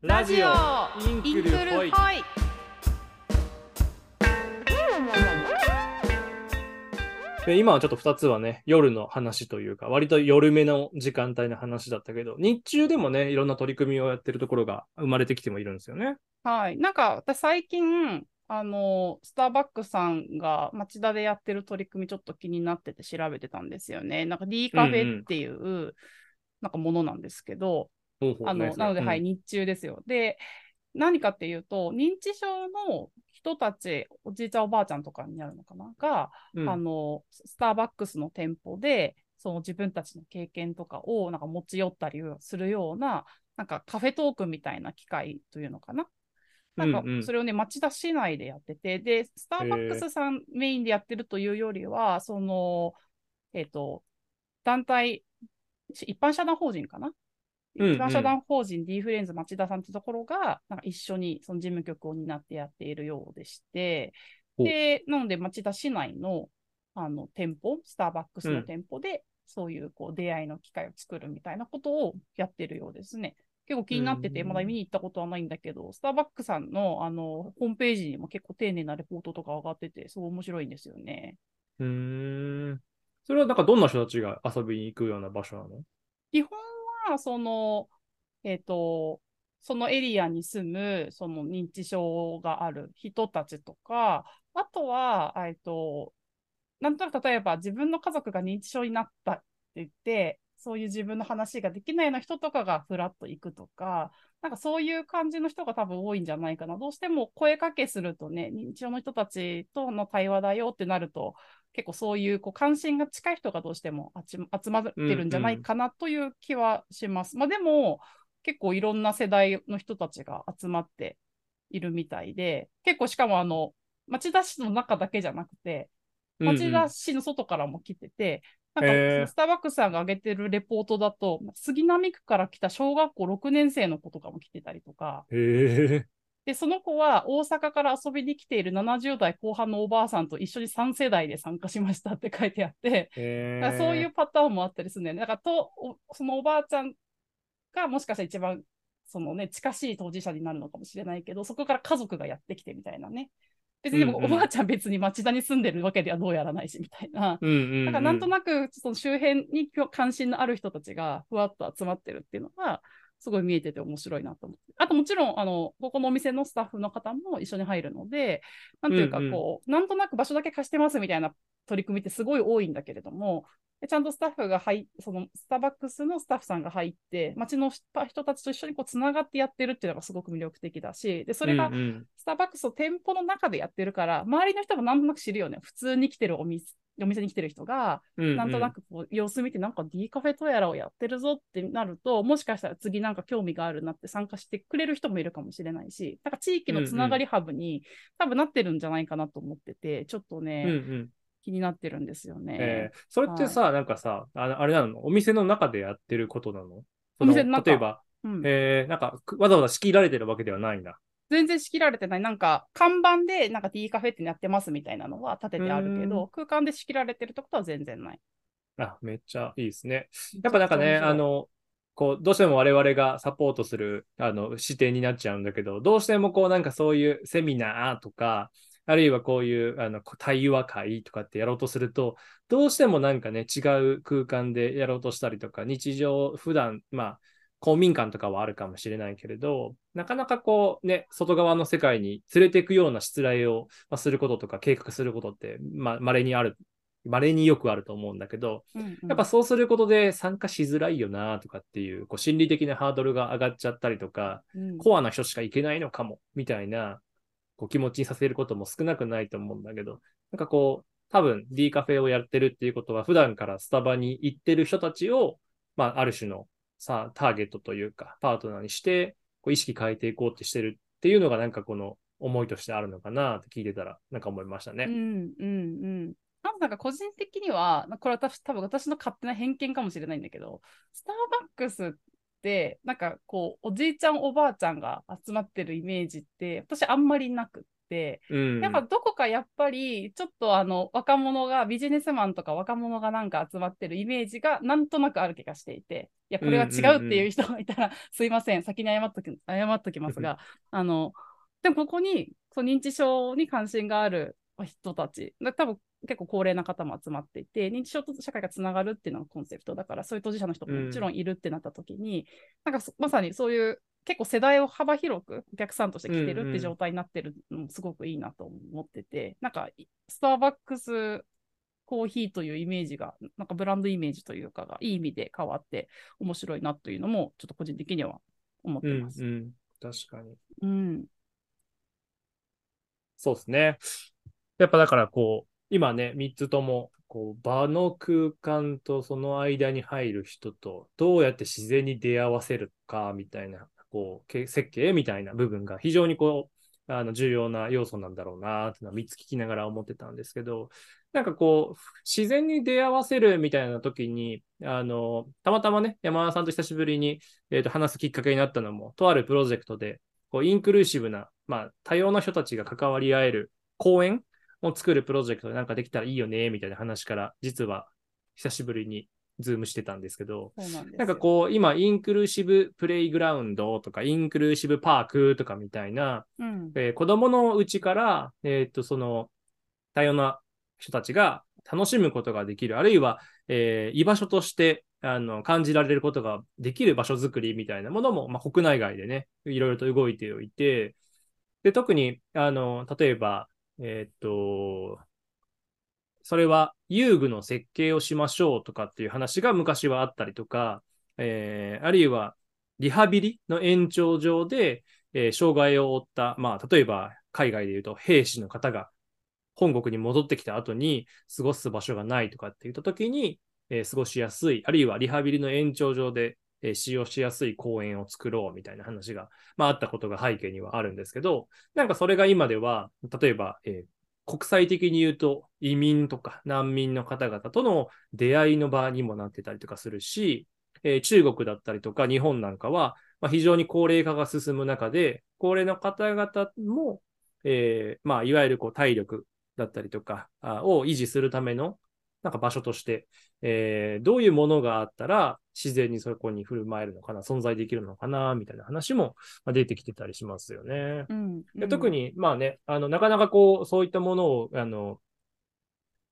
ラジオインクルホイ今はちょっと2つはね、夜の話というか、割と夜目の時間帯の話だったけど、日中でもね、いろんな取り組みをやってるところが生まれてきてもいるんですよね。はい。なんか、私最近、あの、スターバックスさんが町田でやってる取り組みちょっと気になってて調べてたんですよね。なんか D カフェっていう、なんかものなんですけど、あの、なので、はい、日中ですよ。で、何かっていうと、認知症の人たち、おじいちゃんおばあちゃんとかになるのかな？が、うん。あの、スターバックスの店舗で、その自分たちの経験とかをなんか持ち寄ったりするような、なんかカフェトークみたいな機会というのかな？なんかそれをね、町田市内でやってて、で、スターバックスさんメインでやってるというよりは、その、えっ、と、団体、一般社団法人かな？一うんうん般社団法人 D フレンズ町田さんってところが、なんか一緒にその事務局を担ってやっているようでして、で、なので町田市内のあの店舗、スターバックスの店舗で、そういうこう出会いの機会を作るみたいなことをやってるようですね。結構気になってて、うんまだ見に行ったことはないんだけど、スターバックスさんのあのホームページにも結構丁寧なレポートとか上がってて、すごい面白いんですよね。うーん。それはなんかどんな人たちが遊びに行くような場所なの？基本その、えっ、と、そのエリアに住む、その認知症がある人たちとか、あとは、えっ、と、なんとなく例えば自分の家族が認知症になったって言って、そういう自分の話ができないような人とかがふらっと行くとか、なんかそういう感じの人が多分多いんじゃないかな。どうしても声かけするとね、認知症の人たちとの対話だよってなると、結構そういうこう関心が近い人がどうしても集まってるんじゃないかなという気はします。まあでも、結構いろんな世代の人たちが集まっているみたいで、結構しかもあの、町田市の中だけじゃなくて、町田市の外からも来てて、へーなんかスターバックスさんが上げてるレポートだと、杉並区から来た小学校6年生の子とかも来てたりとか、へえ。で、その子は大阪から遊びに来ている70代後半のおばあさんと一緒に3世代で参加しましたって書いてあって。だそういうパターンもあったりするんだよね。だからと、おそのおばあちゃんがもしかしたら一番そのね、近しい当事者になるのかもしれないけど、そこから家族がやってきてみたいなね。別にでもおばあちゃん別に町田に住んでるわけではどうやらないしみたいな。うんうん、うん。なんかなんとなくその周辺に関心のある人たちがふわっと集まってるっていうのが、すごい見えてて面白いなと思って。あともちろん、あの、ここのお店のスタッフの方も一緒に入るので、なんていうかうんうんこう、なんとなく場所だけ貸してますみたいな取り組みってすごい多いんだけれども、でちゃんとスタッフが入っそのスターバックスのスタッフさんが入って、街の人たちと一緒にこうつながってやってるっていうのがすごく魅力的だし、でそれがうんうん。スターバックスの店舗の中でやってるから、周りの人もなんとなく知るよね。普通に来てるお店お店に来てる人が、うんうん。なんとなくこう様子見て、なんか D カフェとやらをやってるぞってなると、もしかしたら次なんか興味があるなって参加してくれる人もいるかもしれないし、なんか地域のつながりハブに、多分なってるんじゃないかなと思ってて、ちょっとね、うんうん気になってるんですよね。えーそれってさ、なんかさ、あのあれなの？お店の中でやってることなの？お店の例えば、うん。えーなんかくわざわざ仕切られてるわけではないんだ。全然仕切られてない、なんか看板でなんか D カフェってやってますみたいなのは立ててあるけど、空間で仕切られてるってことは全然ない。あ、めっちゃいいですね。やっぱなんかね、あの、こう、どうしても我々がサポートする、あの、視点になっちゃうんだけど、どうしてもこう、なんかそういうセミナーとか、あるいはこういう、あの、対話会とかってやろうとすると、どうしてもなんかね、違う空間でやろうとしたりとか、日常、普段、まあ、公民館とかはあるかもしれないけれど、なかなかこうね、外側の世界に連れていくような失礼をまあすることとか計画することって、まあ、稀にある、稀によくあると思うんだけど、うんうん。やっぱそうすることで参加しづらいよなとかっていう、こう心理的なハードルが上がっちゃったりとか、うん。コアな人しか行けないのかも、みたいな、こう気持ちにさせることも少なくないと思うんだけど、なんかこう、多分 D カフェをやってるっていうことは、普段からスタバに行ってる人たちを、まあ、ある種のさ、ターゲットというか、パートナーにして、こう意識変えていこうってしてるっていうのが、なんかこの思いとしてあるのかなって聞いてたら、なんか思いましたね。うんうんうん。なんか個人的には、これ私多分私の勝手な偏見かもしれないんだけど、スターバックスなんかこうおじいちゃんおばあちゃんが集まってるイメージって私あんまりなくって、うん。やっぱどこかやっぱりちょっとあの若者がビジネスマンとか若者がなんか集まってるイメージがなんとなくある気がしていていやこれは違うっていう人がいたら、すいません先に謝っとき謝っときますがあのでもここにそう認知症に関心がある人たちだ多分結構高齢な方も集まっていて認知症と社会がつながるっていうのがコンセプトだからそういう当事者の人ももちろんいるってなった時に、なんかそまさにそういう結構世代を幅広くお客さんとして来てるって状態になってるのもすごくいいなと思ってて、なんかスターバックスコーヒーというイメージが、なんかブランドイメージというかがいい意味で変わって面白いなというのもちょっと個人的には思ってうんます。うん。確かに。うん。そうですね。やっぱだからこう、今ね、3つとも、こう、場の空間とその間に入る人と、どうやって自然に出会わせるか、みたいな、こう、設計みたいな部分が非常にこう、あの、重要な要素なんだろうな、っていうのは3つ聞きながら思ってたんですけど、なんかこう、自然に出会わせるみたいな時に、あの、たまたまね、山田さんと久しぶりに、えーと話すきっかけになったのも、とあるプロジェクトで、こう、インクルーシブな、まあ、多様な人たちが関わり合える公園を作るプロジェクトでなんかできたらいいよね、みたいな話から、実は久しぶりに Zoom してたんですけど、なんなんかこう、今、 inclusive playground とか、 inclusive park とかみたいな、うん。えー子供のうちから、えっと、その、多様な人たちが楽しむことができる、あるいは、えー居場所として、あの、感じられることができる場所づくりみたいなものも、まあ、国内外でね、いろいろと動いておいて、で、特に、あの、例えば、えっと、それは遊具の設計をしましょうとかっていう話が昔はあったりとか、えーあるいはリハビリの延長上で、えー障害を負った、まあ、例えば海外で言うと兵士の方が本国に戻ってきた後に過ごす場所がないとかって言った時に、えー過ごしやすい、あるいはリハビリの延長上で、えー使用しやすい公園を作ろうみたいな話が、まあ、あったことが背景にはあるんですけど、なんかそれが今では、例えば、えー国際的に言うと移民とか難民の方々との出会いの場にもなってたりとかするし、えー中国だったりとか日本なんかは、まあ、非常に高齢化が進む中で、高齢の方々も、えーまあ、いわゆるこう体力だったりとかあを維持するためのなんか場所として、えーどういうものがあったら自然にそこに振る舞えるのかな、存在できるのかな、みたいな話もまあ出てきてたりしますよね。うん。で特に、まあね、あの、なかなかこう、そういったものを、あの、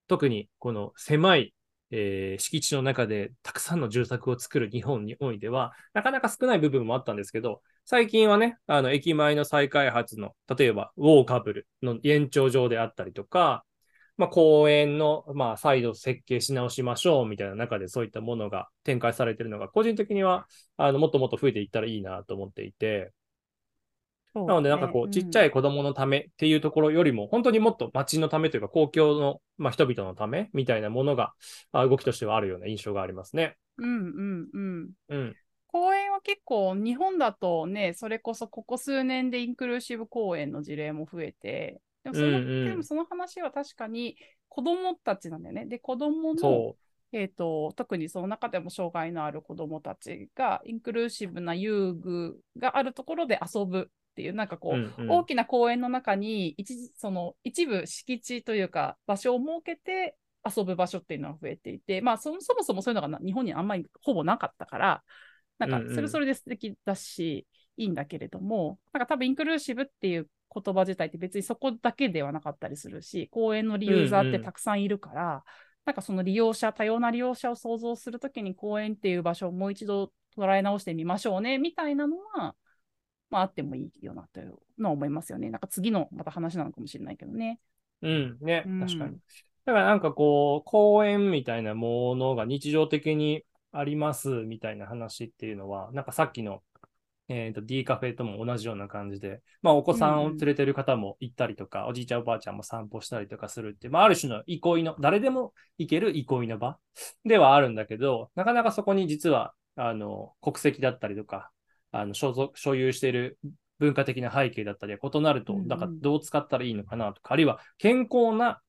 特にこの狭い、えー敷地の中でたくさんの住宅を作る日本においては、なかなか少ない部分もあったんですけど、最近はね、あの、駅前の再開発の、例えば、ウォーカブルの延長上であったりとか、まあ、公園の、まあ、再度設計し直しましょうみたいな中でそういったものが展開されているのが、個人的には、あの、もっともっと増えていったらいいなと思っていて、なので、なんかこう、ちっちゃい。い子供のためっていうところよりも、本当にもっと街のためというか、公共の、まあ、人々のためみたいなものが、あ動きとしてはあるような印象がありますね。うんうんうん。うん。公園は結構日本だとね、それこそここ数年でインクルーシブ公園の事例も増えて、でもその,、うんうんでもその話は確かに子供たちなんだよね。で、子供の、そえー、と特にその中でも障害のある子供たちがインクルーシブな遊具があるところで遊ぶっていう、なんかこう。う、うんうん大きな公園の中に一時その一部敷地というか場所を設けて遊ぶ場所っていうのが増えていて、まあそそもそもそういうのがな日本にあんまりほぼなかったから、なんかうんうんそれそれで素敵だし、いいんだけれども、なんか多分インクルーシブっていう言葉自体って別にそこだけではなかったりするし、公園の利ユーザーってたくさんいるから、なんかその利用者、多様な利用者を想像するときに公園っていう場所をもう一度捉え直してみましょうねみたいなのは、まああってもいいよなというのは思いますよね。なんか次のまた話なのかもしれないけどね。うん。ねうん、確かに。だからなんかこう、公園みたいなものが日常的にありますみたいな話っていうのは、なんかさっきの、えっ、と、D カフェとも同じような感じで、まあお子さんを連れてる方も行ったりとか、おじいちゃんおばあちゃんも散歩したりとかするって、まあある種の憩いの、誰でも行ける憩いの場ではあるんだけど、なかなかそこに実は、あの、国籍だったりとか、あの、所属、所有している文化的な背景だったりは異なるとうんう、ん。だからどう使ったらいいのかなとか、あるいは健康な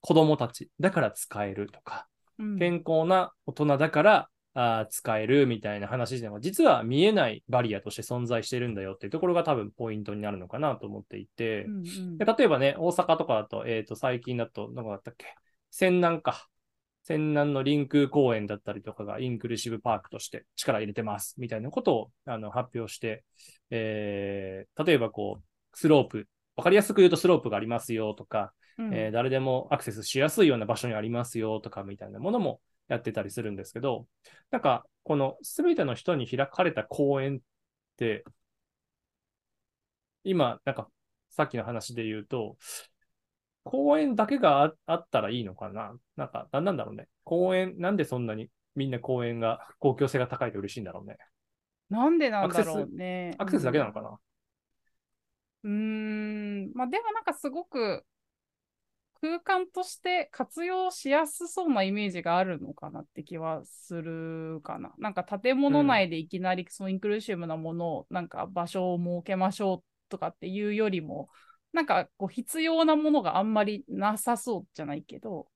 子供たちだから使えるとか、うん。健康な大人だからあ使えるみたいな話でも、実は見えないバリアとして存在してるんだよっていうところが多分ポイントになるのかなと思っていて、うんうん。で例えばね、大阪とかだと、えっ、と、最近だと、どこだったっけ？泉南か。泉南の臨空公園だったりとかがインクルーシブパークとして力入れてますみたいなことをあの発表して、えー例えばこう、スロープ、わかりやすく言うとスロープがありますよとか、うん。えー誰でもアクセスしやすいような場所にありますよとかみたいなものもやってたりするんですけど、なんか、このすべての人に開かれた公園って、今、なんか、さっきの話で言うと、公園だけがああったらいいのかな？なんか、なんなんだろうね？公園、なんでそんなにみんな公園が公共性が高いと嬉しいんだろうね？なんでなんだろうね？アクセスだけなのかな、うーん、まあでもなんかすごく空間として活用しやすそうなイメージがあるのかなって気はするかな。なんか建物内でいきなりそのインクルーシブなものをなんか場所を設けましょうとかっていうよりも、なんかこう必要なものがあんまりなさそうじゃないけど、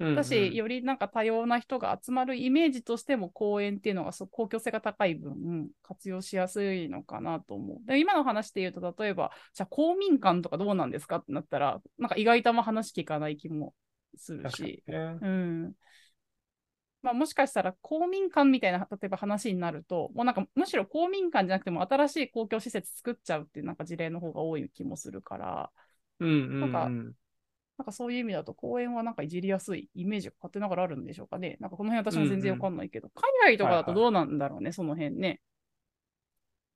うんうんだし、よりなんか多様な人が集まるイメージとしても公園っていうのがそう公共性が高い分、活用しやすいのかなと思う。で今の話で言うと、例えば、じゃあ公民館とかどうなんですかってなったら、なんか意外とあんま話聞かない気もするし、ね。うん。まあ、もしかしたら公民館みたいな、例えば話になると、もうなんかむしろ公民館じゃなくても新しい公共施設作っちゃうっていうなんか事例の方が多い気もするから、うんうんうん。なんかなんかそういう意味だと公園はなんかいじりやすいイメージが勝手ながらあるんでしょうかね。なんかこの辺私も全然わかんないけど、海外とかだとどうなんだろうね、その辺ね。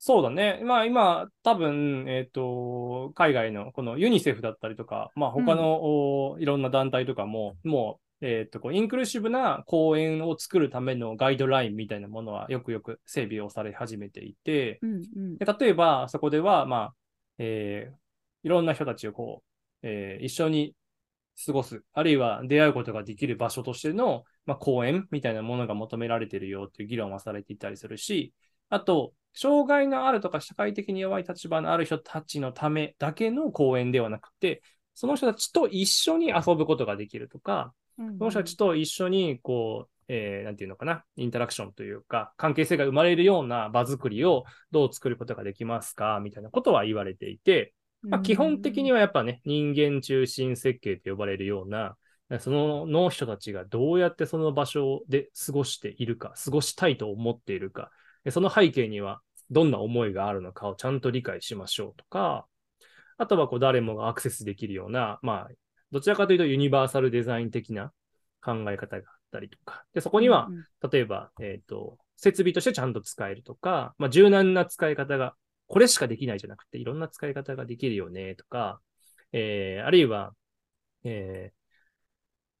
そうだね。まあ今、多分、えっ、と、海外のこのユニセフだったりとか、まあ他の、おいろんな団体とかも、もう、えっ、と、こうインクルーシブな公園を作るためのガイドラインみたいなものはよくよく整備をされ始めていて、うんうんで例えばそこでは、まあ、えーいろんな人たちをこう、えー一緒に過ごす、あるいは出会うことができる場所としての、まあ、公園みたいなものが求められているよっていう議論はされていたりするし、あと、障害のあるとか社会的に弱い立場のある人たちのためだけの公園ではなくて、その人たちと一緒に遊ぶことができるとか、うん。その人たちと一緒に、こう、えーなんていうのかな、インタラクションというか、関係性が生まれるような場作りをどう作ることができますかみたいなことは言われていて、まあ、基本的には、はやっぱね、人間中心設計と呼ばれるような、そのの人たちがどうやってその場所で過ごしているか、過ごしたいと思っているか、でその背景にはどんな思いがあるのかをちゃんと理解しましょうとか、あとはこう誰もがアクセスできるような、まあ、どちらかというとユニバーサルデザイン的な考え方があったりとか、でそこには、例えば、えっ、と、設備としてちゃんと使えるとか、まあ、柔軟な使い方が、これしかできないじゃなくて、いろんな使い方ができるよね、とか、えーあるいは、えー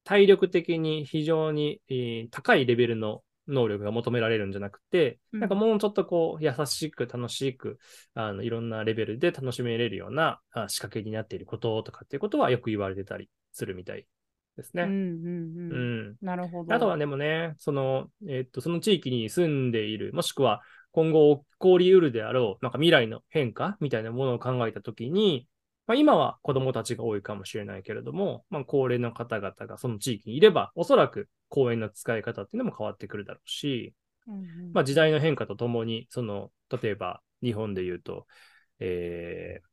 体力的に非常に、えー高いレベルの能力が求められるんじゃなくて、うんなんかもうちょっとこう、優しく楽しく、あの、いろんなレベルで楽しめれるようなあ仕掛けになっていることとかっていうことはよく言われてたりするみたいですね。うんうんううんん。なるほど。あとはでもね、その、えっと、その地域に住んでいる、もしくは今後起こり得るであろう、なんか未来の変化みたいなものを考えたときに、まあ、今は子供たちが多いかもしれないけれども、まあ、高齢の方々がその地域にいれば、おそらく公園の使い方っていうのも変わってくるだろうし、うんうん。まあ、時代の変化とともに、その、例えば日本で言うと、えー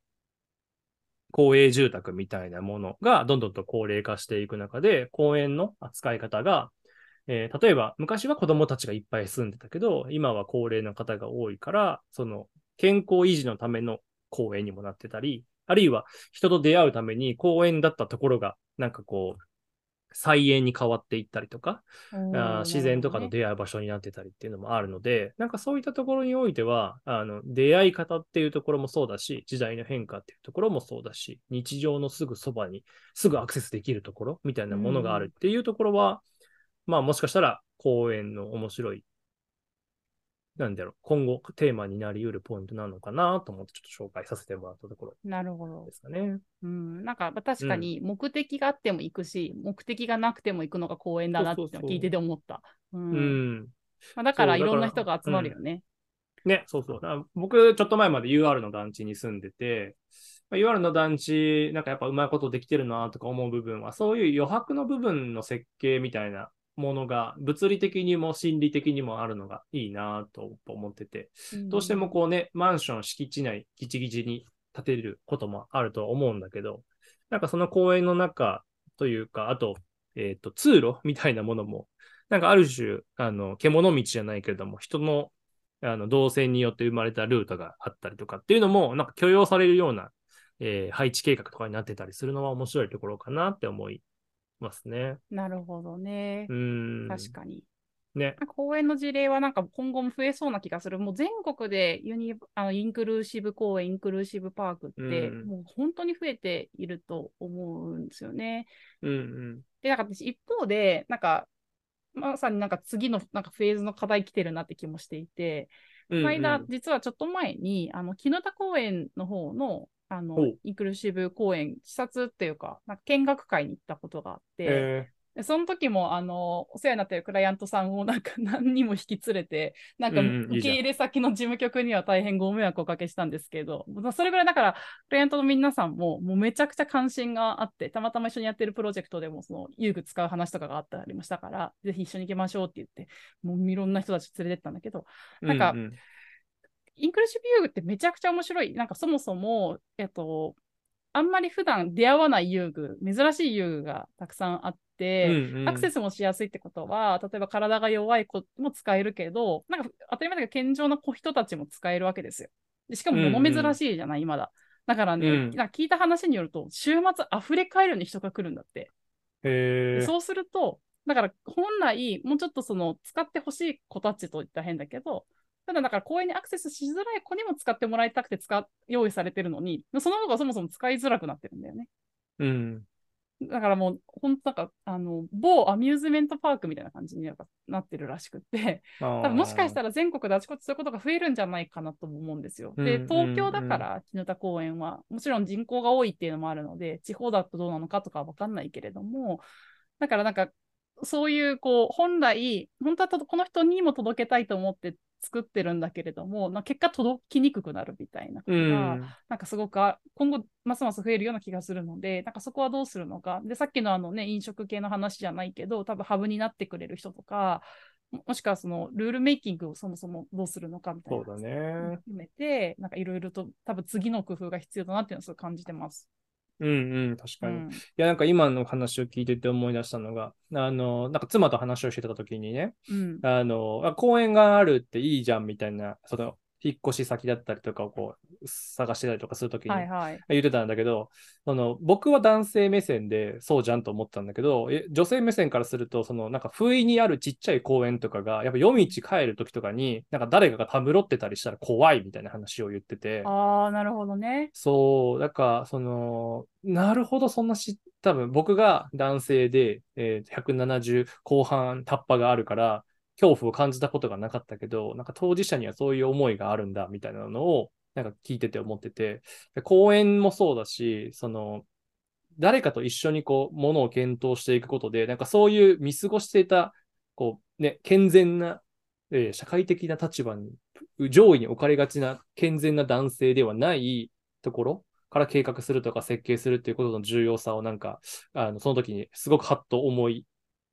公営住宅みたいなものがどんどんと高齢化していく中で、公園の扱い方が、えー例えば昔は子供たちがいっぱい住んでたけど、今は高齢の方が多いから、その健康維持のための公園にもなってたり、あるいは人と出会うために公園だったところが、なんかこう、菜園に変わっていったりとか、あー自然とかとなる出会う場所になってたりっていうのもあるので、なんかそういったところにおいては、あの出会い方っていうところもそうだし、時代の変化っていうところもそうだし、日常のすぐそばにすぐアクセスできるところみたいなものがあるっていうところは、まあもしかしたら公園の面白い、なんだろう、今後テーマになり得るポイントなのかなと思ってちょっと紹介させてもらったところほどなるほどで。すかね。うん、なんか確かに目的があっても行くし、目的がなくても行くのが公園だなって聞いてて思った。うんうん。まあ、だからいろんな人が集まるよね。ね、そうそう。僕、ちょっと前まで UR の団地に住んでて、まあ UR の団地、なんかやっぱうまいことできてるなとか思う部分は、そういう余白の部分の設計みたいなものが物理的にも心理的にもあるのがいいなと思ってて、どうしてもこうね、マンション敷地内ギチギチに建てることもあると思うんだけど、なんかその公園の中というか、あと、えっ、ー、と、通路みたいなものも、なんかある種、あの、獣道じゃないけれども、人のあの動線によって生まれたルートがあったりとかっていうのも、なんか許容されるような、えー、配置計画とかになってたりするのは面白いところかなって思いますね。なるほどね。うん。確かに。ね、公園の事例はなんか今後も増えそうな気がする。もう全国でユニあのインクルーシブ公園、インクルーシブパークって、もう本当に増えていると思うんですよね。うんうん、で、なんか私一方で、なんかまさになんか次のなんかフェーズの課題来てるなって気もしていて、この間、実はちょっと前に、あの、木の田公園の方の、あの、インクルーシブ公園、視察っていうか、なんか見学会に行ったことがあって、えでその時もあのお世話になっているクライアントさんをなんか 何人も引き連れてなんか受け入れ先の事務局には大変ご迷惑をおかけしたんですけど、うん、それぐらいだからクライアントの皆さんももうめちゃくちゃ関心があってたまたま一緒にやってるプロジェクトでもその遊具使う話とかがあったりもしたからぜひ一緒に行きましょうって言ってもういろんな人たち連れてったんだけどなんか、うんうん、インクルーシブ遊具ってめちゃくちゃ面白いなんかそもそもえっとあんまり普段出会わない遊具、珍しい遊具がたくさんあって、うんうん、アクセスもしやすいってことは、例えば体が弱い子も使えるけど、なんか当たり前だけど健常な子人たちも使えるわけですよ。でしかも物珍しいじゃない、うんうん、今だ。だからね、うん、聞いた話によると、週末溢れ返るように人が来るんだって。そうすると、だから本来、もうちょっとその使ってほしい子たちといったら変だけど、ただだから公園にアクセスしづらい子にも使ってもらいたくて使用意されてるのに、その方がそもそも使いづらくなってるんだよね。うん。だからもう、本当なんか、あの、某アミューズメントパークみたいな感じになってるらしくて、多分もしかしたら全国であちこちそういうことが増えるんじゃないかなと思うんですよ。で、東京だから、木田公園は、もちろん人口が多いっていうのもあるので、地方だとどうなのかとかわかんないけれども、だからなんか、そういう、こう、本来、本当はこの人にも届けたいと思って作ってるんだけれども、結果届きにくくなるみたいなことが、うん、なんかすごく今後ますます増えるような気がするので、なんかそこはどうするのか。で、さっきのあのね、飲食系の話じゃないけど、多分ハブになってくれる人とか、もしくはそのルールメイキングをそもそもどうするのかみたいなそうだね含めて、なんかいろいろと多分次の工夫が必要だなっていうのをすごい感じてます。うんうん、確かに。うん、いや、なんか今の話を聞いてて思い出したのが、あの、なんか妻と話をしてた時にね、うん、あの、公園があるっていいじゃんみたいな、その、引っ越し先だったりとかをこう探してたりとかするときに言ってたんだけど、その僕は男性目線でそうじゃんと思ったんだけど、女性目線からすると、そのなんか不意にあるちっちゃい公園とかが、やっぱ夜道帰るときとかに、なんか誰かがたむろってたりしたら怖いみたいな話を言ってて。ああ、なるほどね。そう、だからその、なるほど、そんなし、多分僕が男性で、えー、170後半タッパがあるから、恐怖を感じたことがなかったけど、なんか当事者にはそういう思いがあるんだみたいなのを、なんか聞いてて思ってて、公演もそうだし、その、誰かと一緒にこう、ものを検討していくことで、なんかそういう見過ごしていた、こう、ね、健全な、えー、社会的な立場に、上位に置かれがちな健全な男性ではないところから計画するとか設計するっていうことの重要さをなんか、あのその時にすごくハッと思い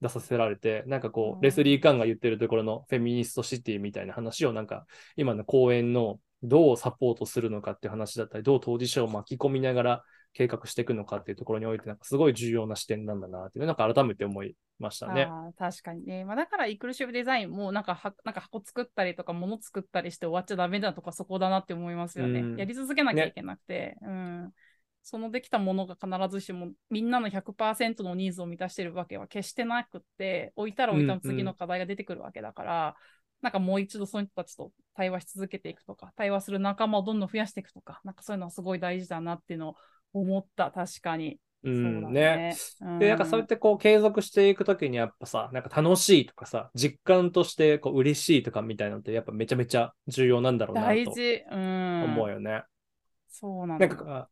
出させられて、なんかこう、レスリー・カンが言ってるところのフェミニストシティみたいな話をなんか、今の公演のどうサポートするのかっていう話だったり、どう当事者を巻き込みながら計画していくのかっていうところにおいて、なんかすごい重要な視点なんだなっていう、なんか改めて思いましたね。確かにね。まあ、だからイクルシブデザインもなんかはなんか箱作ったりとか物作ったりして終わっちゃダメだとかそこだなって思いますよね。うん、やり続けなきゃいけなくて。ね、うんそのできたものが必ずしもみんなの100%のニーズを満たしてるわけは決してなくって置いたら置いたの次の課題が出てくるわけだから、うんうん、なんかもう一度その人たちと対話し続けていくとか対話する仲間をどんどん増やしていくとかなんかそういうのはすごい大事だなっていうのを思った確かに。うんね。で、なんかそうやってこう継続していくときにやっぱさ、なんか楽しいとかさ、実感としてこう嬉しいとかみたいなのってやっぱめちゃめちゃ重要なんだろうなと思うよね。そうなんだ。なんか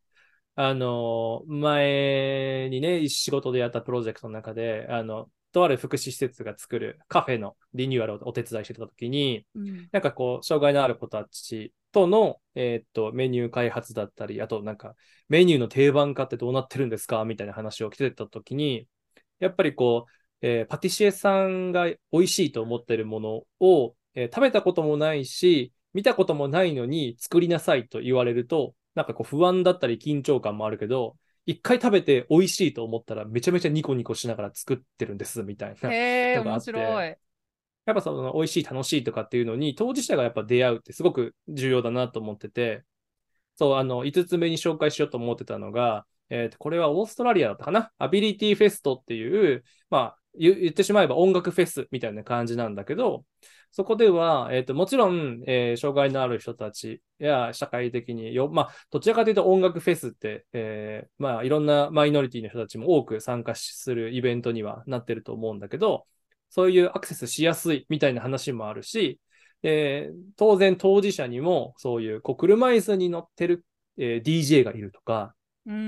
あの、前にね、仕事でやったプロジェクトの中で、あの、とある福祉施設が作るカフェのリニューアルをお手伝いしてたときに、うん、なんかこう、障害のある子たちとの、えー、っと、メニュー開発だったり、あとなんか、メニューの定番化ってどうなってるんですかみたいな話を来てたときに、やっぱりこう、えーパティシエさんが美味しいと思ってるものを、えー食べたこともないし、見たこともないのに作りなさいと言われると、なんかこう不安だったり緊張感もあるけど、一回食べて美味しいと思ったらめちゃめちゃニコニコしながら作ってるんですみたいな。へえ、面のがあっい。やっぱその美味しい楽しいとかっていうのに当事者がやっぱ出会うってすごく重要だなと思ってて、そう、あの、5つ目に紹介しようと思ってたのが、えーと、これはオーストラリアだったかな？アビリティフェストっていう、まあ、言ってしまえば音楽フェスみたいな感じなんだけど、そこでは、えーと、もちろん、えー障害のある人たちや社会的によ、まあ、どちらかというと音楽フェスって、えーまあ、いろんなマイノリティの人たちも多く参加するイベントにはなってると思うんだけど、そういうアクセスしやすいみたいな話もあるし、えー当然当事者にもそういうこう車椅子に乗ってる、え DJ がいるとか、うんう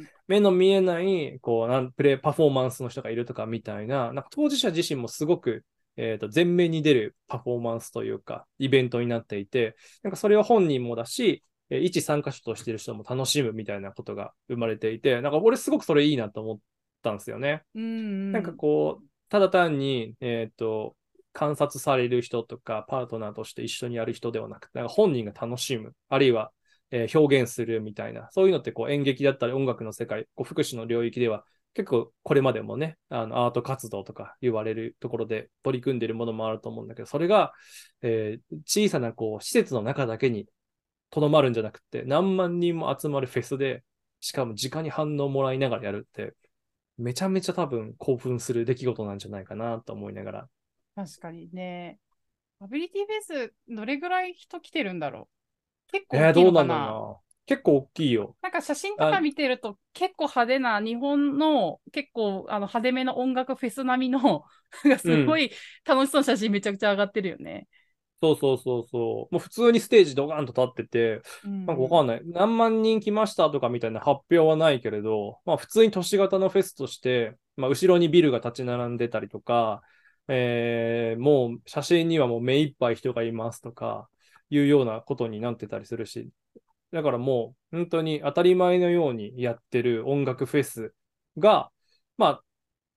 ん。目の見えないこうなんプレイパフォーマンスの人がいるとかみたいな、なんか当事者自身もすごく、えーと前面に出るパフォーマンスというか、イベントになっていて、なんかそれは本人もだし、えー一参加者としている人も楽しむみたいなことが生まれていて、なんか俺すごくそれいいなと思ったんですよね。うんうん。なんかこう、ただ単に、えっ、と、観察される人とか、パートナーとして一緒にやる人ではなくて、なんか本人が楽しむ、あるいは、えー表現するみたいな、そういうのってこう演劇だったり音楽の世界、こう福祉の領域では結構これまでもね、あのアート活動とか言われるところで取り組んでいるものもあると思うんだけど、それが、えー小さなこう施設の中だけにとどまるんじゃなくて、何万人も集まるフェスで、しかも直に反応もらいながらやるって、めちゃめちゃ多分興奮する出来事なんじゃないかなと思いながら。確かにね。アビリティフェス、どれぐらい人来てるんだろう結構えー、大きいのかな？だろうな。結構大きいよ。なんか写真とか見てると結構派手な日本の結構あの派手めの音楽フェス並みのすごい楽しそうな写真めちゃくちゃ上がってるよね。そうそうそうそう。もう普通にステージドカンと立ってて、うんなんかわかんない。何万人来ましたとかみたいな発表はないけれど、まあ普通に都市型のフェスとして、まあ後ろにビルが立ち並んでたりとか、えーもう写真にはもう目いっぱい人がいますとか、いうようなことになってたりするし、だからもう本当に当たり前のようにやってる音楽フェスが、ま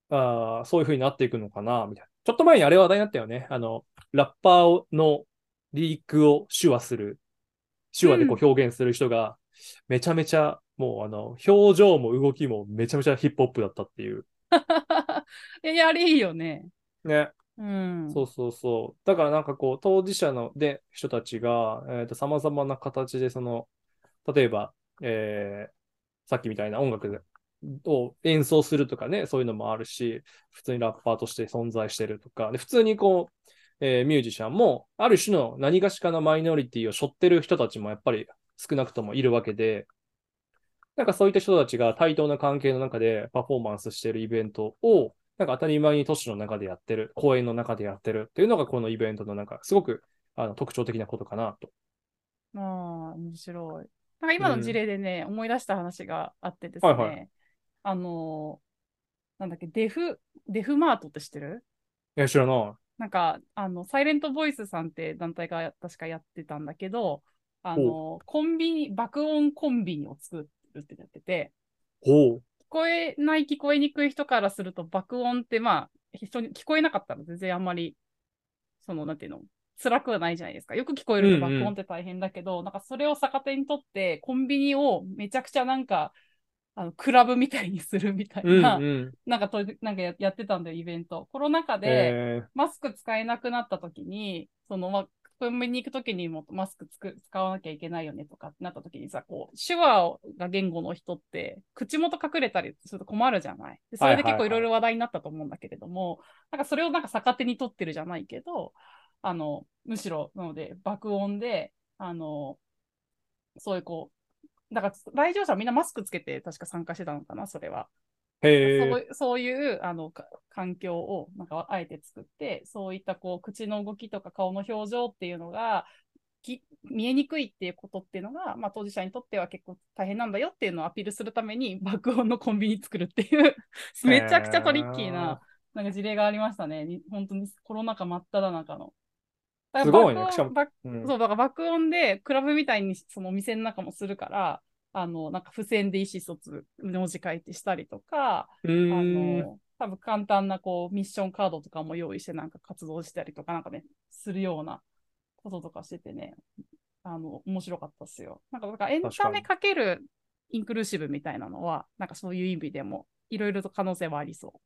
あ、あーそういう風になっていくのかな、みたいな。ちょっと前にあれ話題になったよね。あの、ラッパーのリークを手話する、手話でこう表現する人が、めちゃめちゃ、もうあの、表情も動きもめちゃめちゃヒップホップだったっていう。いや、やりいいよね。ね。うん。そうそうそう。だからなんかこう、当事者ので人たちが、えーと、様々な形で、その、例えば、えーさっきみたいな音楽を演奏するとかね、そういうのもあるし、普通にラッパーとして存在してるとか、で普通にこう、えーミュージシャンも、ある種の何がしかのマイノリティを背負ってる人たちもやっぱり少なくともいるわけで、なんかそういった人たちが対等な関係の中でパフォーマンスしてるイベントを、なんか当たり前に都市の中でやってる、公園の中でやってるっていうのがこのイベントのなんかすごくあの特徴的なことかなと。ああ、面白い。なんか今の事例でね、思い出した話があってですね、はいはいあのーなんだっけ、デフ、デフマートって知ってる？いや、知らない。なんか、あの、サイレントボイスさんって団体が確かやってたんだけど、あの、コンビニ、爆音コンビニを作るってやってて、ほう。聞こえない、聞こえにくい人からすると、爆音ってまあ、人に聞こえなかったら全然あんまり、その、なんていうの、辛くはないじゃないですか。よく聞こえるとうんうん爆音って大変だけど、なんかそれを逆手にとって、コンビニをめちゃくちゃなんか、あのクラブみたいにするみたいうんな、うん。なんかとなんかややってたんだよ、イベント。コロナ禍で、えマスク使えなくなった時に、その、まあ、コンビニ行く時にもマスクつく使わなきゃいけないよねとかってなった時にさ、こう、手話が言語の人って、口元隠れたりすると困るじゃない？でそれで結構いろいろ話題になったと思うんだけれども、なんかそれをなんか逆手に取ってるじゃないけど、あの、むしろ、なので、爆音で、あの、そういうこう、だから来場者はみんなマスクつけて確か参加してたのかな、それは。そういそういうあのか環境をなんかあえて作って、そういったこう口の動きとか顔の表情っていうのがき見えにくいっていうことっていうのが、まあ、当事者にとっては結構大変なんだよっていうのをアピールするために爆音のコンビニ作るっていう。めちゃくちゃトリッキーななんか事例がありましたね。に本当にコロナ禍真っ只中の。爆音爆うん。そう、だから爆音でクラブみたいにそのお店の中もするから、あの、なんか付箋で意思疎通、文字書いてしたりとか、あん。の、多分簡単なこうミッションカードとかも用意してなんか活動したりとかなんかね、するようなこととかしててね、あの、面白かったっすよ。なんか、だからエンタメかけるインクルーシブみたいなのは、なんかそういう意味でも、いろいろと可能性はありそ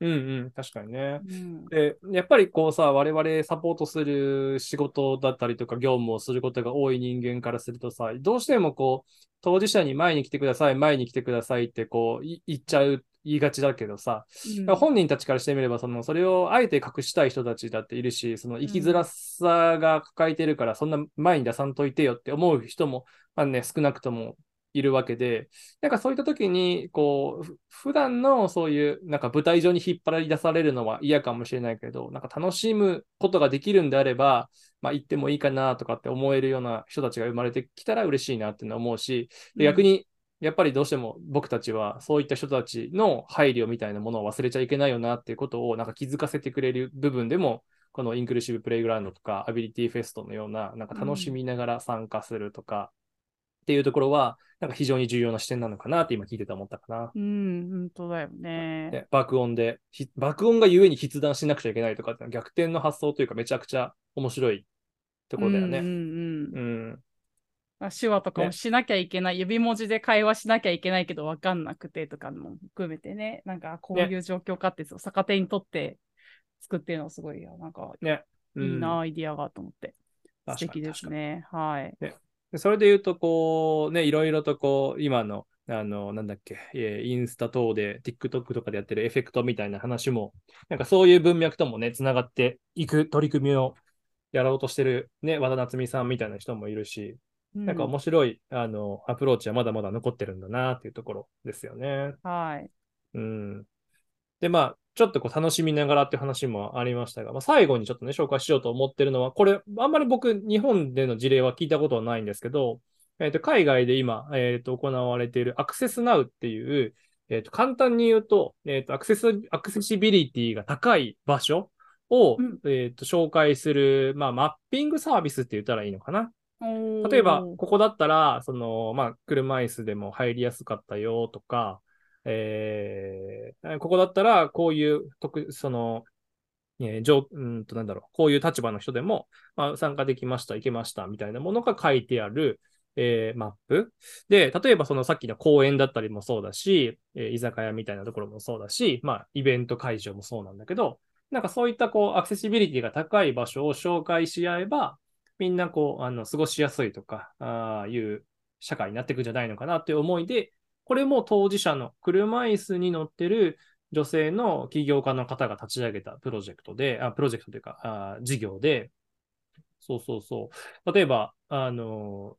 うんうん、確かにね。う。うん。で、やっぱりこうさ、我々サポートする仕事だったりとか業務をすることが多い人間からするとさ、どうしてもこう、当事者に前に来てください、前に来てくださいってこう、い言っちゃう、言いがちだけどさ、うん本人たちからしてみれば、その、それをあえて隠したい人たちだっているし、その生きづらさが抱えてるから、そんな前に出さんといてよって思う人も、まあね、少なくともいるわけで、なんかそういった時に、こう、ふ普段のそういう、なんか舞台上に引っ張り出されるのは嫌かもしれないけど、なんか楽しむことができるんであれば、まあ行ってもいいかなとかって思えるような人たちが生まれてきたら嬉しいなっていうのは思うし、で逆に、やっぱりどうしても僕たちはそういった人たちの配慮みたいなものを忘れちゃいけないよなっていうことをなんか気づかせてくれる部分でも、このインクルーシブプレイグラウンドとかアビリティフェストのような、なんか楽しみながら参加するとかっていうところは、なんか非常に重要な視点なのかなって今聞いてて思ったかな。うん、本当だよね。で爆音で、ひ爆音がゆえに筆談しなくちゃいけないとかって逆転の発想というかめちゃくちゃ面白いところだよね。うんうんうん手話とかもねしなきゃいけない、指文字で会話しなきゃいけないけど分かんなくてとかも含めてね、なんかこういう状況かって、そう逆手にとって作ってるのすごいよ。なんかね。いいな、うんアイディアがと思って。素敵ですね。はい。でそれで言うと、こう、ね、いろいろとこう、今の、あの、なんだっけ、えーインスタ等で、TikTok とかでやってるエフェクトみたいな話も、なんかそういう文脈ともね、つながっていく取り組みをやろうとしてる、ね、和田夏美さんみたいな人もいるし、なんかうん面白い、あの、アプローチはまだまだ残ってるんだなっていうところですよね。はい。うん。で、まあ、ちょっとこう楽しみながらっていう話もありましたが、まあ、最後にちょっとね、紹介しようと思ってるのは、これ、あんまり僕、日本での事例は聞いたことはないんですけど、えっ、と、海外で今、えっ、と、行われているアクセスナウっていう、えっ、と、簡単に言うと、えっ、と、アクセス、アクセシビリティが高い場所を、うんえっ、と、紹介する、まあ、マッピングサービスって言ったらいいのかな。例えば、ここだったら、その、まあ、車椅子でも入りやすかったよとか、えーここだったら、こういう特、その、えー上うんと、なんだろう、こういう立場の人でも、まあ、参加できました、行けました、みたいなものが書いてある、えーマップ。で、例えばそのさっきの公園だったりもそうだし、えー居酒屋みたいなところもそうだし、まあ、イベント会場もそうなんだけど、なんかそういったこう、アクセシビリティが高い場所を紹介し合えば、みんなこう、あの、過ごしやすいとか、ああいう社会になっていくんじゃないのかなっていう思いで、これも当事者の車椅子に乗ってる女性の起業家の方が立ち上げたプロジェクトで、あプロジェクトというか、あ事業で、そうそうそう。例えば、あの、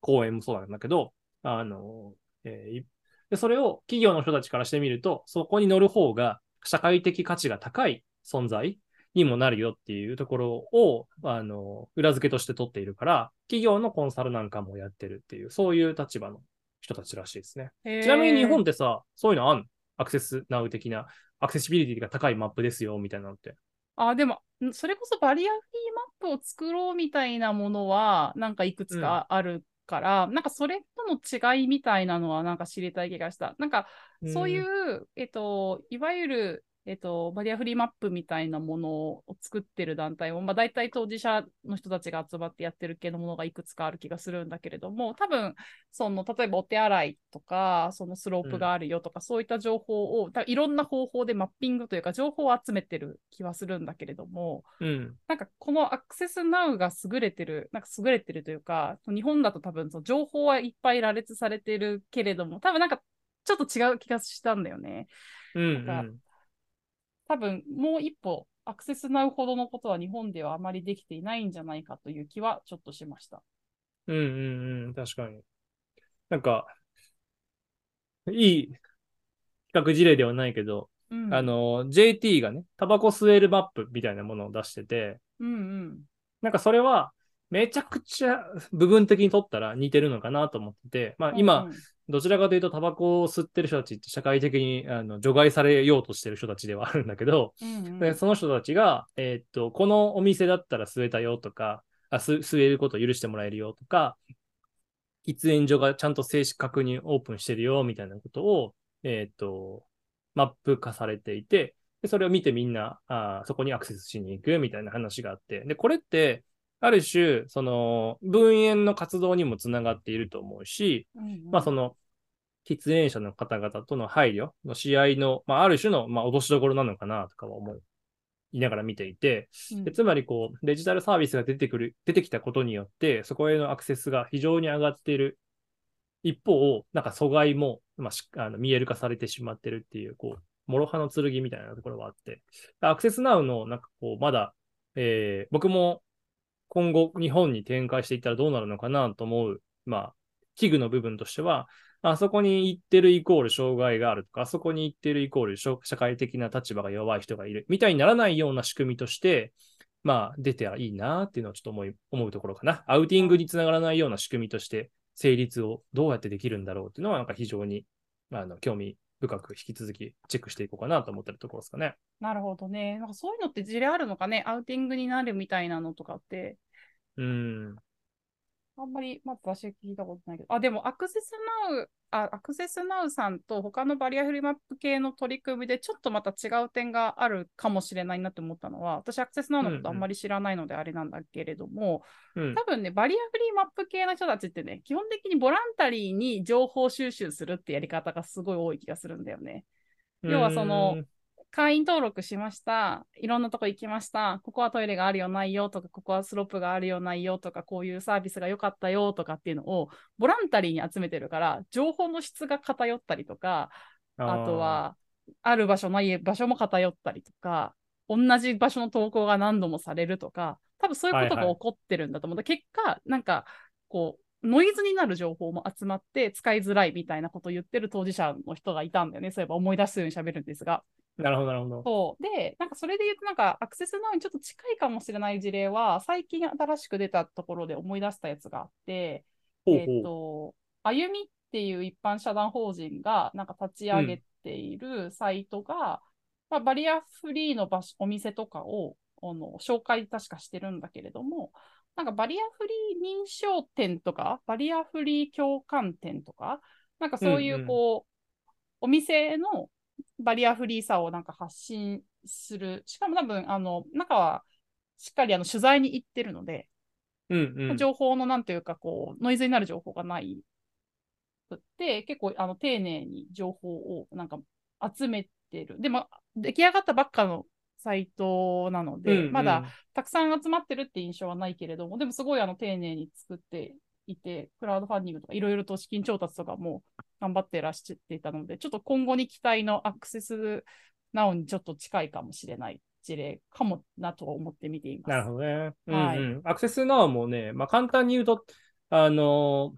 公園もそうなんだけど、あの、えーでそれを企業の人たちからしてみると、そこに乗る方が社会的価値が高い存在にもなるよっていうところを、あの、裏付けとして取っているから、企業のコンサルなんかもやってるっていう、そういう立場の人たちらしいですね。ちなみに日本ってさ、そういうのあんの？アクセスナウ的な、アクセシビリティが高いマップですよ、みたいなのって。あ、でも、んそれこそバリアフリーマップを作ろうみたいなものは、なんかいくつかあるから、なんかそれとの違いみたいなのは、なんか知りたい気がした。なんか、そういう、えっと、いわゆる、えっと、バリアフリーマップみたいなものを作ってる団体も、まあ、大体当事者の人たちが集まってやってる系のものがいくつかある気がするんだけれども、多分、その、例えばお手洗いとか、そのスロープがあるよとか、そういった情報を、多分いろんな方法でマッピングというか、情報を集めてる気はするんだけれども、うん。なんかこのアクセスナウが優れてる、なんか優れてるというか、日本だと多分その情報はいっぱい羅列されてるけれども、多分なんかちょっと違う気がしたんだよね。うん、うん。多分もう一歩、アクセスナウほどのことは日本ではあまりできていないんじゃないかという気はちょっとしました。うん、うん、うん。確かに。なんか、いい企画事例ではないけど、うん、あ、の、JT がね、タバコ吸えるマップみたいなものを出してて、うんうん。なんかそれは、めちゃくちゃ部分的に取ったら似てるのかなと思ってて、まあ今、うんうんどちらかというとタバコを吸ってる人たちって社会的にあの除外されようとしてる人たちではあるんだけど、うんうん。でその人たちが、えーっと、このお店だったら吸えたよとか、あ吸吸えることを許してもらえるよとか、喫煙所がちゃんと正式確認オープンしてるよみたいなことを、えーっと、マップ化されていて、でそれを見てみんなあそこにアクセスしに行くみたいな話があって、で、これって、ある種、その、分煙の活動にもつながっていると思うし、うんうん、まあその、喫煙者の方々との配慮の試合の、まあある種の、まあ脅しどころなのかなとかは思いながら見ていて、でつまりこう、デジタルサービスが出てくる、出てきたことによって、そこへのアクセスが非常に上がっている。一方、なんか阻害も、まあ、あの見える化されてしまってるっていう、こう、諸刃の剣みたいなところがあって、アクセスナウの、なんかこう、まだ、えー、僕も今後日本に展開していったらどうなるのかなと思う、まあ、器具の部分としては、あそこに行ってるイコール障害があるとか、あそこに行ってるイコール社会的な立場が弱い人がいるみたいにならないような仕組みとして、まあ、出てはいいなっていうのをちょっと思い思うところかな。アウティングにつながらないような仕組みとして成立をどうやってできるんだろうっていうのは、なんか非常にあの興味深く引き続きチェックしていこうかなと思ってるところですかね。なるほどね。なんかそういうのって事例あるのかね、アウティングになるみたいなのとかって。うん。あんまり、まず私は聞いたことないけど、あ、でもアクセスナウ、あアクセスナウさんと他のバリアフリーマップ系の取り組みでちょっとまた違う点があるかもしれないなって思ったのは、私アクセスナウのことあんまり知らないのであれなんだけれども、うん。うん、多分ね、バリアフリーマップ系の人たちってね、基本的にボランタリーに情報収集するってやり方がすごい多い気がするんだよね。要はその、会員登録しました。いろんなとこ行きました。ここはトイレがあるよ、ないよとか、ここはスロープがあるよ、ないよとか、こういうサービスが良かったよとかっていうのをボランタリーに集めてるから、情報の質が偏ったりとか、あとは、ある場所、ない場所も偏ったりとか、同じ場所の投稿が何度もされるとか、多分そういうことが起こってるんだと思う。はいはい、結果、なんか、こう、ノイズになる情報も集まって使いづらいみたいなことを言ってる当事者の人がいたんだよね。そういえば思い出すように喋るんですが。なるほど、なるほど。そう。で、なんかそれで言うと、なんかアクセスナウにちょっと近いかもしれない事例は、最近新しく出たところで思い出したやつがあって、ほうほうえっ、ー、と、歩みっていう一般社団法人がなんか立ち上げているサイトが、うん、まあ、バリアフリーの場所お店とかをあの紹介確かしてるんだけれども、なんかバリアフリー認証店とか、バリアフリー共感店とか、なんかそういうこう、うんうん、お店のバリアフリーさをなんか発信する。しかも多分、あの、中はしっかりあの取材に行ってるので、うんうん、情報のなんというか、こう、ノイズになる情報がないくって、結構あの丁寧に情報をなんか集めてる。でも、出来上がったばっかのサイトなので、うんうん、まだたくさん集まってるって印象はないけれども、でもすごいあの丁寧に作っていて、クラウドファンディングとかいろいろと資金調達とかも頑張ってらっしゃっていたので、ちょっと今後に期待のアクセスなおにちょっと近いかもしれない事例かもなと思って見ています。なるほどね。はい、うんうん、アクセスナウもね、まあ、簡単に言うと、あの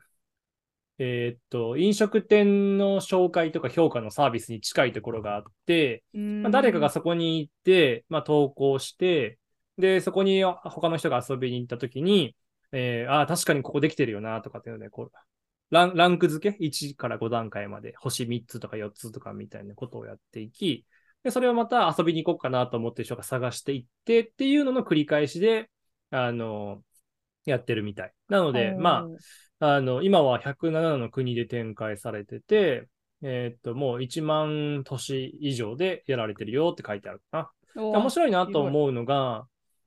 えー、っと、飲食店の紹介とか評価のサービスに近いところがあって、まあ、誰かがそこに行って、まあ、投稿して、で、そこに他の人が遊びに行った時に、えー、ああ、確かにここできてるよな、とかっていうので、こう、ランランク付け ?1 から5段階まで、星3つとか4つとかみたいなことをやっていき、で、それをまた遊びに行こうかなと思ってる人が探していってっていうのの繰り返しで、あの、やってるみたい。なので、まあ、あの、今は107の国で展開されてて、えー、っと、もう1万都市以上でやられてるよって書いてあるかな。面白いなと思うのが、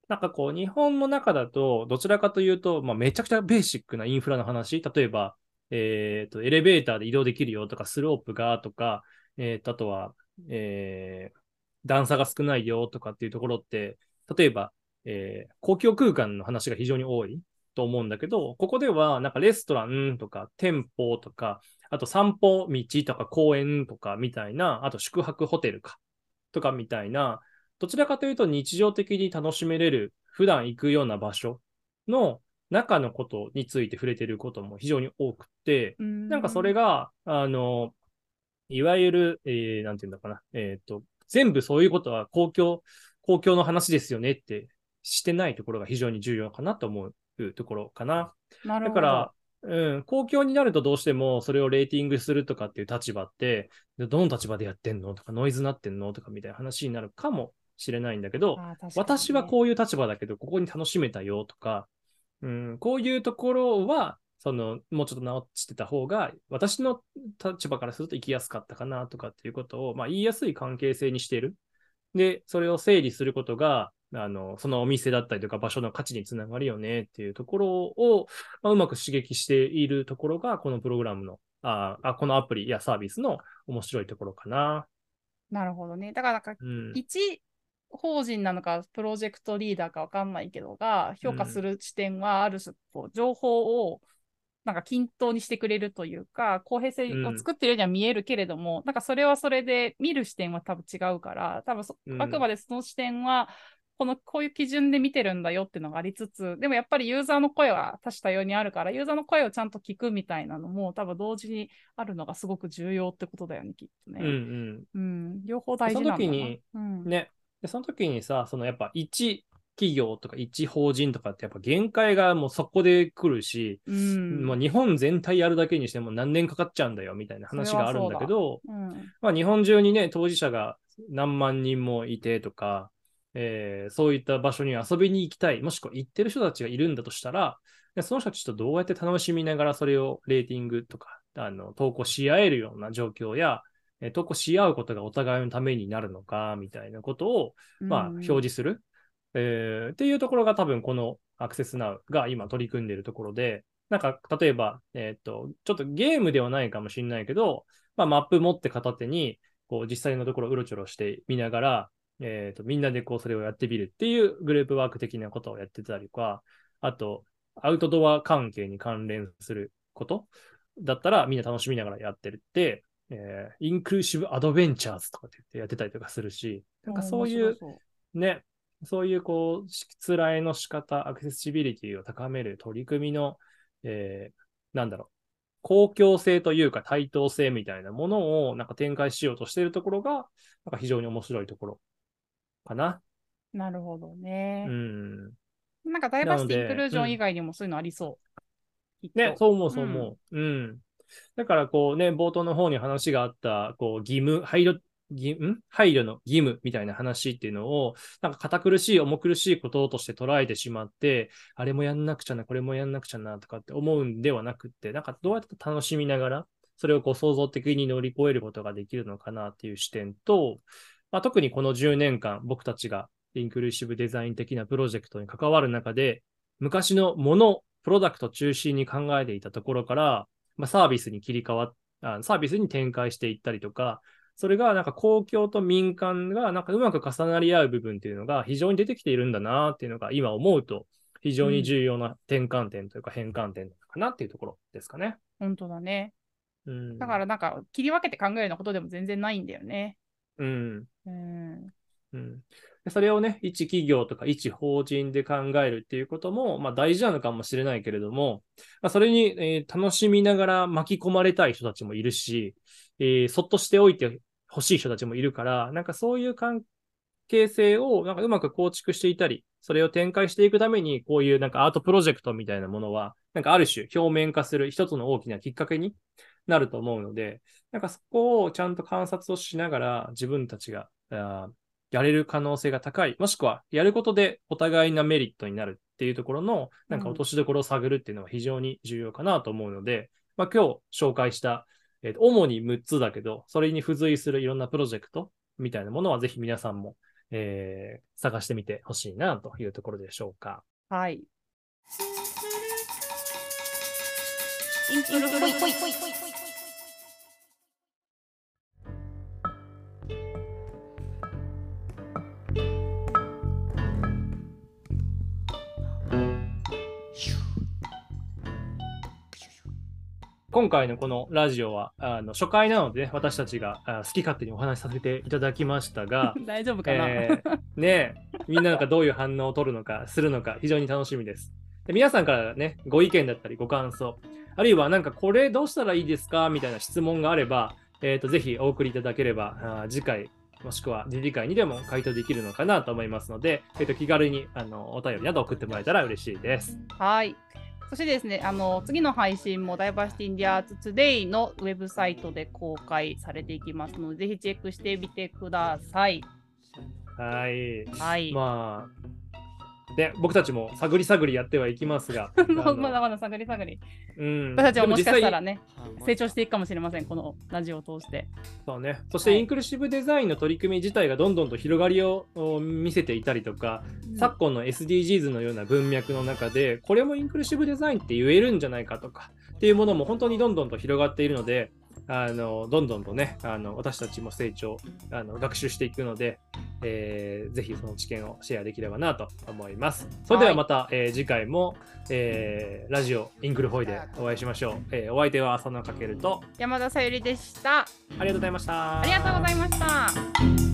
なんかこう、日本の中だと、どちらかというと、まあ、めちゃくちゃベーシックなインフラの話、例えば、えっ、ー、と、エレベーターで移動できるよとか、スロープがとか、えっ、ー、と、あとは、えー、段差が少ないよとかっていうところって、例えば、えー、公共空間の話が非常に多いと思うんだけど、ここでは、なんかレストランとか店舗とか、あと散歩道とか公園とかみたいな、あと宿泊ホテルかとかみたいな、どちらかというと日常的に楽しめれる、普段行くような場所の中のことについて触れていることも非常に多くて、ん。なんかそれが、あの、いわゆる、えー、なんていうんだかな、えっ、ー、と、全部そういうことは公共、公共の話ですよねってしてないところが非常に重要かなと思うところかな。なだから、うん、公共になるとどうしてもそれをレーティングするとかっていう立場って、どの立場でやってんのとか、ノイズなってんのとかみたいな話になるかもしれないんだけど、ね、私はこういう立場だけど、ここに楽しめたよとか、うん、こういうところはその、もうちょっと直してた方が、私の立場からすると生きやすかったかなとかっていうことを、まあ、言いやすい関係性にしている。で、それを整理することが、あの、そのお店だったりとか場所の価値につながるよねっていうところを、まあ、うまく刺激しているところが、このプログラムの、ああ、このアプリやサービスの面白いところかな。なるほどね。だからなんか、うん。一法人なのか、プロジェクトリーダーかわかんないけどが、評価する視点は、ある種、こう、情報を、なんか均等にしてくれるというか、公平性を作ってるようには見えるけれども、なんかそれはそれで見る視点は多分違うから、多分そうんあくまでその視点は、このこういう基準で見てるんだよっていうのがありつつ、でもやっぱりユーザーの声は多種多様にあるから、ユーザーの声をちゃんと聞くみたいなのも多分同時にあるのがすごく重要ってことだよね、きっとね。うんうん。うん、両方大事なんだな。その時にうん、ね。で、その時にさ、そのやっぱ一企業とか一法人とかってやっぱ限界がもうそこで来るし、うん、もう日本全体やるだけにしても何年かかっちゃうんだよみたいな話があるんだけど、うん、まあ日本中にね、当事者が何万人もいてとか、えーそういった場所に遊びに行きたい、もしくは行ってる人たちがいるんだとしたら、でその人たちとどうやって楽しみながらそれをレーティングとか、あの、投稿し合えるような状況や、えー投稿し合うことがお互いのためになるのか、みたいなことを、まあ、うん表示する、えーっていうところが多分このアクセスナウが今取り組んでいるところで、なんか例えば、えーっと、ちょっとゲームではないかもしれないけど、まあ、マップ持って片手に、こう実際のところをうろちょろして見ながら、えーっと、みんなでこうそれをやってみるっていうグループワーク的なことをやってたりとか、あと、アウトドア関係に関連することだったらみんな楽しみながらやってるって、えーインクルーシブアドベンチャーズとかって言ってやってたりとかするし、なんかそういうね、そういうこう、しらえの仕方、アクセシビリティを高める取り組みの、えーなんだろう、公共性というか対等性みたいなものをなんか展開しようとしているところが、なんか非常に面白いところかな。なるほどうね。ん。なんかダイバーシティインクルージョうんン以外にもそういうのありそう。ね、そう思う、そう思う。うん。だから、こうね、冒頭の方に話があった、こう、義務、配慮、義ん？配慮の義務みたいな話っていうのを、なんか堅苦しい、重苦しいこととして捉えてしまって、あれもやんなくちゃな、これもやんなくちゃな、とかって思うんではなくって、なんかどうやって楽しみながら、それをこう創造的に乗り越えることができるのかなっていう視点と、まあ、特にこの10年間、僕たちがインクルーシブデザイン的なプロジェクトに関わる中で、昔のもの、プロダクト中心に考えていたところから、まあ、サービスに切り替わっあサービスに展開していったりとか、それがなんか公共と民間がなんかうまく重なり合う部分っていうのが非常に出てきているんだなっていうのが今思うと非常に重要な転換点というか変換点かなっていうところですかね。本当だね。うん。だからなんか切り分けて考えるようなことでも全然ないんだよね。うん。うん。うん、でそれをね、一企業とか一法人で考えるっていうことも、まあ、大事なのかもしれないけれども、まあ、それに、えー楽しみながら巻き込まれたい人たちもいるし、えーそっとしておいてほしい人たちもいるから、なんかそういう関係性をなんかうまく構築していたり、それを展開していくために、こういうなんかアートプロジェクトみたいなものは、なんかある種表面化する一つの大きなきっかけになると思うので、なんかそこをちゃんと観察をしながら自分たちがあやれる可能性が高い、もしくはやることでお互いなメリットになるっていうところの、なんか落としどころを探るっていうのは非常に重要かなと思うので、まあ、今日紹介した、えーと主に6つだけど、それに付随するいろんなプロジェクトみたいなものはぜひ皆さんも、えー探してみてほしいなというところでしょうか。はい。インクル今回のこのラジオはあの初回なので、ね、私たちがあ好き勝手にお話しさせていただきましたが、大丈夫かな、えーねえみんななんかどういう反応を取るのか、するのか、非常に楽しみです。で皆さんからね、ご意見だったりご感想、あるいはなんかこれどうしたらいいですか？みたいな質問があれば、えー、とぜひお送りいただければ、あー次回、もしくは次次回にでも回答できるのかなと思いますので、えー、と気軽にあのお便りなど送ってもらえたら嬉しいです。はい。そしてですね、あの次の配信も Diversity in the Arts Today のウェブサイトで公開されていきますので、ぜひチェックしてみてください。はい。はい。まあ、ね、僕たちも探り探りやってはいきますが、まだまだ探り探り。うん、私たちはもしかしたらでね、成長していくかもしれません、このラジオを通して。そうね、そしてはいインクルーシブデザインの取り組み自体がどんどんと広がりをお見せていたりとか、昨今の SDGs のような文脈の中で、これもインクルーシブデザインって言えるんじゃないかとかっていうものも本当にどんどんと広がっているので、あのどんどんとねあの、私たちも成長あの、学習していくので、えーぜひその知見をシェアできればなと思います。それではまた、えー次回も、えーラジオインクルホイでお会いしましょう。えーお相手は浅野かけると、山田さゆりでした。ありがとうございました。ありがとうございました。